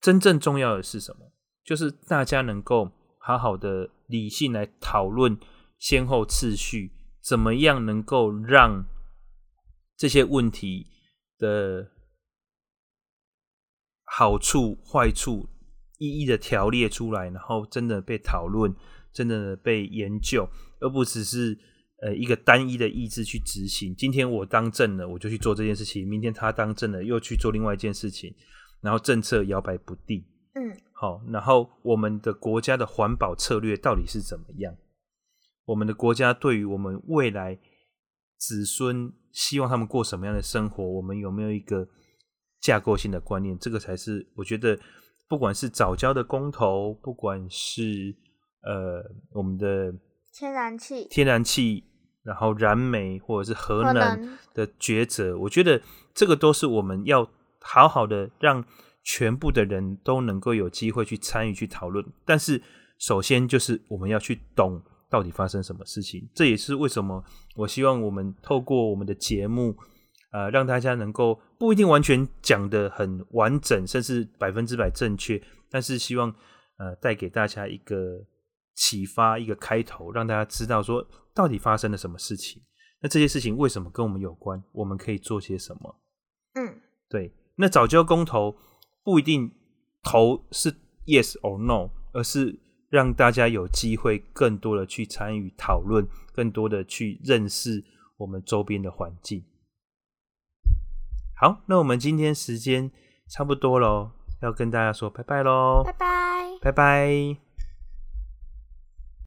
真正重要的是什么？就是大家能够好好的理性来讨论先后次序，怎么样能够让这些问题的好处、坏处一一的条列出来，然后真的被讨论，真的被研究。而不只是呃一个单一的意志去执行。今天我当政了，我就去做这件事情；明天他当政了，又去做另外一件事情。然后政策摇摆不定。嗯，好。然后我们的国家的环保策略到底是怎么样？我们的国家对于我们未来子孙希望他们过什么样的生活，我们有没有一个架构性的观念？这个才是我觉得，不管是早教的公投，不管是呃我们的。天然气、天然气，然后燃煤或者是核能的抉择，我觉得这个都是我们要好好的让全部的人都能够有机会去参与、去讨论。但是，首先就是我们要去懂到底发生什么事情。这也是为什么我希望我们透过我们的节目，呃，让大家能够不一定完全讲得很完整，甚至百分之百正确，但是希望呃带给大家一个。启发一个开头，让大家知道说到底发生了什么事情。那这些事情为什么跟我们有关？我们可以做些什么？嗯，对。那早教公投不一定投是 yes or no，而是让大家有机会更多的去参与讨论，更多的去认识我们周边的环境。好，那我们今天时间差不多喽，要跟大家说拜拜喽，拜拜，拜拜。